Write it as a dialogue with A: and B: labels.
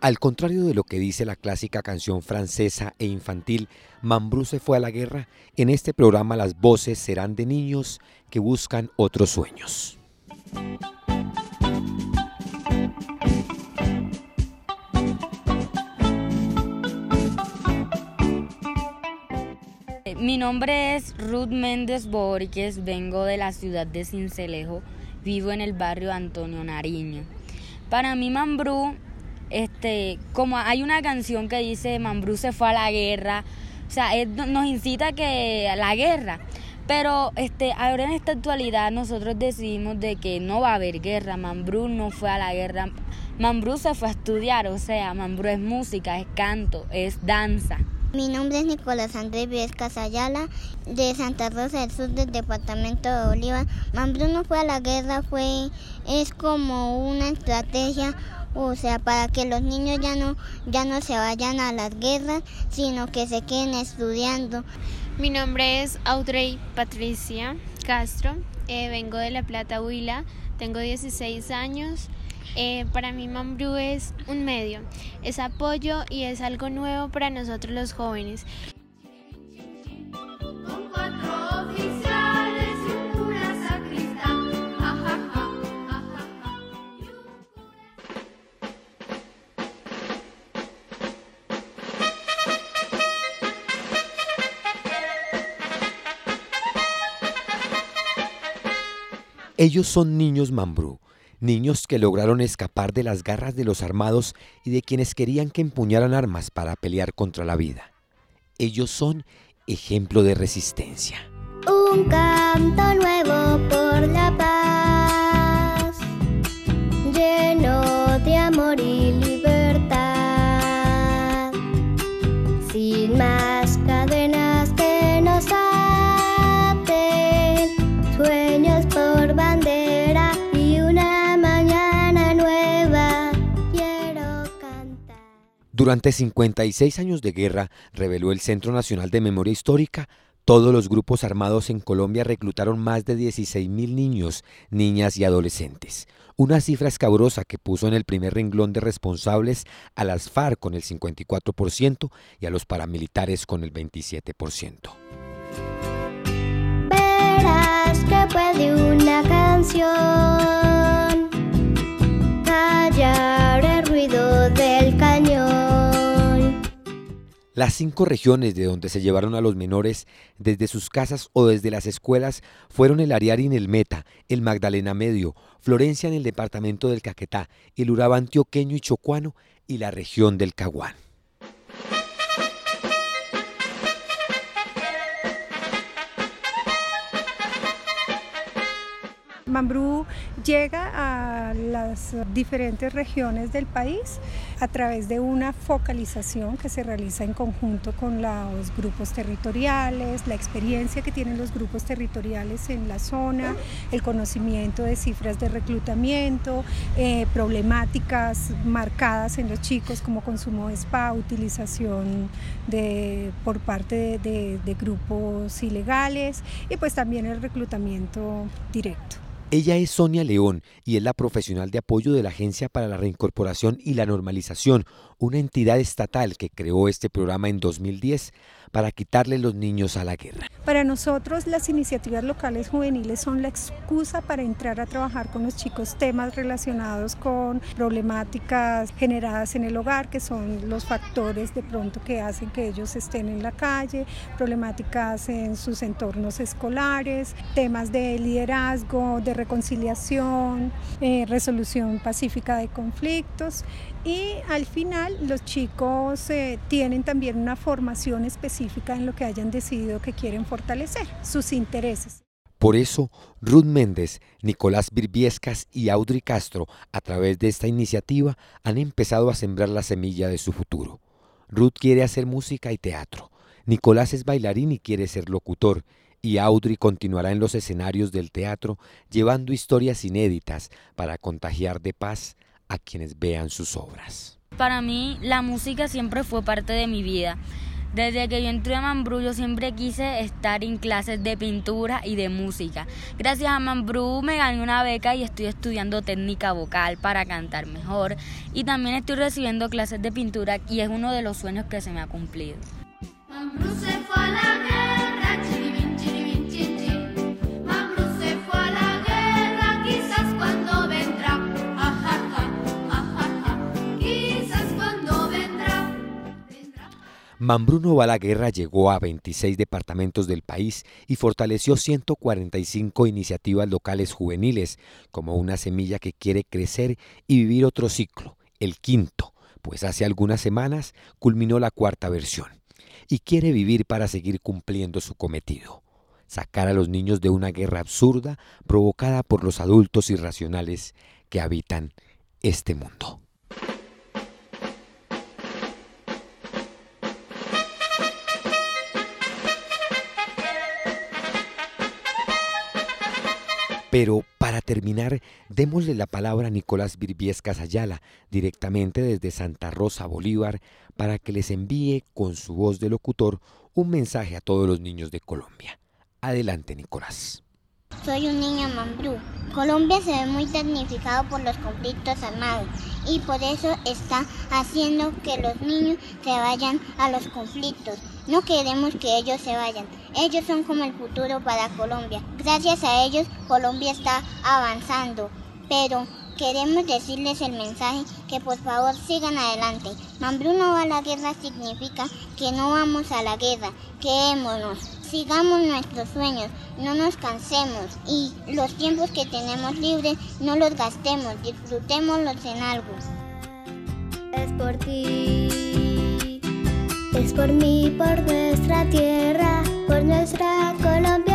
A: Al contrario de lo que dice la clásica canción francesa e infantil, Mambrú se fue a la guerra, en este programa las voces serán de niños que buscan otros sueños.
B: Mi nombre es Ruth Méndez Borges, vengo de la ciudad de Cincelejo, vivo en el barrio Antonio Nariño. Para mí Mambrú este, como hay una canción que dice Mambrú se fue a la guerra, o sea, nos incita a que a la guerra. Pero este, ahora en esta actualidad nosotros decidimos de que no va a haber guerra. Mambrú no fue a la guerra. Mambrú se fue a estudiar, o sea, Mambrú es música, es canto, es danza.
C: Mi nombre es Nicolás Andrés Viescas Ayala, de Santa Rosa del Sur, del departamento de Bolívar. Mambrú no fue a la guerra, fue, es como una estrategia o sea, para que los niños ya no, ya no se vayan a las guerras, sino que se queden estudiando.
D: Mi nombre es Audrey Patricia Castro, eh, vengo de La Plata, Huila, tengo 16 años. Eh, para mí Mambrú es un medio, es apoyo y es algo nuevo para nosotros los jóvenes.
A: Ellos son niños Mambrú, niños que lograron escapar de las garras de los armados y de quienes querían que empuñaran armas para pelear contra la vida. Ellos son ejemplo de resistencia.
C: Un canto nuevo por la paz,
A: Durante 56 años de guerra, reveló el Centro Nacional de Memoria Histórica, todos los grupos armados en Colombia reclutaron más de 16.000 niños, niñas y adolescentes. Una cifra escabrosa que puso en el primer renglón de responsables a las FARC con el 54% y a los paramilitares con el 27%.
C: Verás que puede una canción
A: Las cinco regiones de donde se llevaron a los menores desde sus casas o desde las escuelas fueron el Ariari en el Meta, el Magdalena Medio, Florencia en el departamento del Caquetá, el Urabá antioqueño y chocuano y la región del Caguán.
E: Mambrú llega a las diferentes regiones del país a través de una focalización que se realiza en conjunto con los grupos territoriales, la experiencia que tienen los grupos territoriales en la zona, el conocimiento de cifras de reclutamiento, eh, problemáticas marcadas en los chicos como consumo de spa, utilización de, por parte de grupos ilegales y pues también el reclutamiento directo.
A: Ella es Sonia León y es la profesional de apoyo de la Agencia para la Reincorporación y la Normalización, una entidad estatal que creó este programa en 2010 para quitarle los niños a la guerra.
E: Para nosotros las iniciativas locales juveniles son la excusa para entrar a trabajar con los chicos temas relacionados con problemáticas generadas en el hogar, que son los factores de pronto que hacen que ellos estén en la calle, problemáticas en sus entornos escolares, temas de liderazgo, de reconciliación, eh, resolución pacífica de conflictos y al final los chicos eh, tienen también una formación específica en lo que hayan decidido que quieren fortalecer, sus intereses.
A: Por eso, Ruth Méndez, Nicolás Birbiescas y Audrey Castro, a través de esta iniciativa, han empezado a sembrar la semilla de su futuro. Ruth quiere hacer música y teatro. Nicolás es bailarín y quiere ser locutor. Y Audrey continuará en los escenarios del teatro llevando historias inéditas para contagiar de paz a quienes vean sus obras.
B: Para mí la música siempre fue parte de mi vida. Desde que yo entré a Mambrú yo siempre quise estar en clases de pintura y de música. Gracias a Mambrú me gané una beca y estoy estudiando técnica vocal para cantar mejor y también estoy recibiendo clases de pintura y es uno de los sueños que se me ha cumplido.
F: se fue a la
A: Mambruno Balaguerra llegó a 26 departamentos del país y fortaleció 145 iniciativas locales juveniles como una semilla que quiere crecer y vivir otro ciclo, el quinto, pues hace algunas semanas culminó la cuarta versión y quiere vivir para seguir cumpliendo su cometido, sacar a los niños de una guerra absurda provocada por los adultos irracionales que habitan este mundo. Pero para terminar, démosle la palabra a Nicolás Virbiescas Ayala, directamente desde Santa Rosa, Bolívar, para que les envíe con su voz de locutor un mensaje a todos los niños de Colombia. Adelante, Nicolás.
C: Soy un niño mambrú. Colombia se ve muy damnificado por los conflictos armados y por eso está haciendo que los niños se vayan a los conflictos. No queremos que ellos se vayan. Ellos son como el futuro para Colombia. Gracias a ellos Colombia está avanzando. Pero queremos decirles el mensaje que por favor sigan adelante. Mambrú no va a la guerra significa que no vamos a la guerra. Quedémonos sigamos nuestros sueños, no nos cansemos y los tiempos que tenemos libres no los gastemos, disfrutémoslos en algo.
G: Es por ti, es por mí, por nuestra tierra, por nuestra Colombia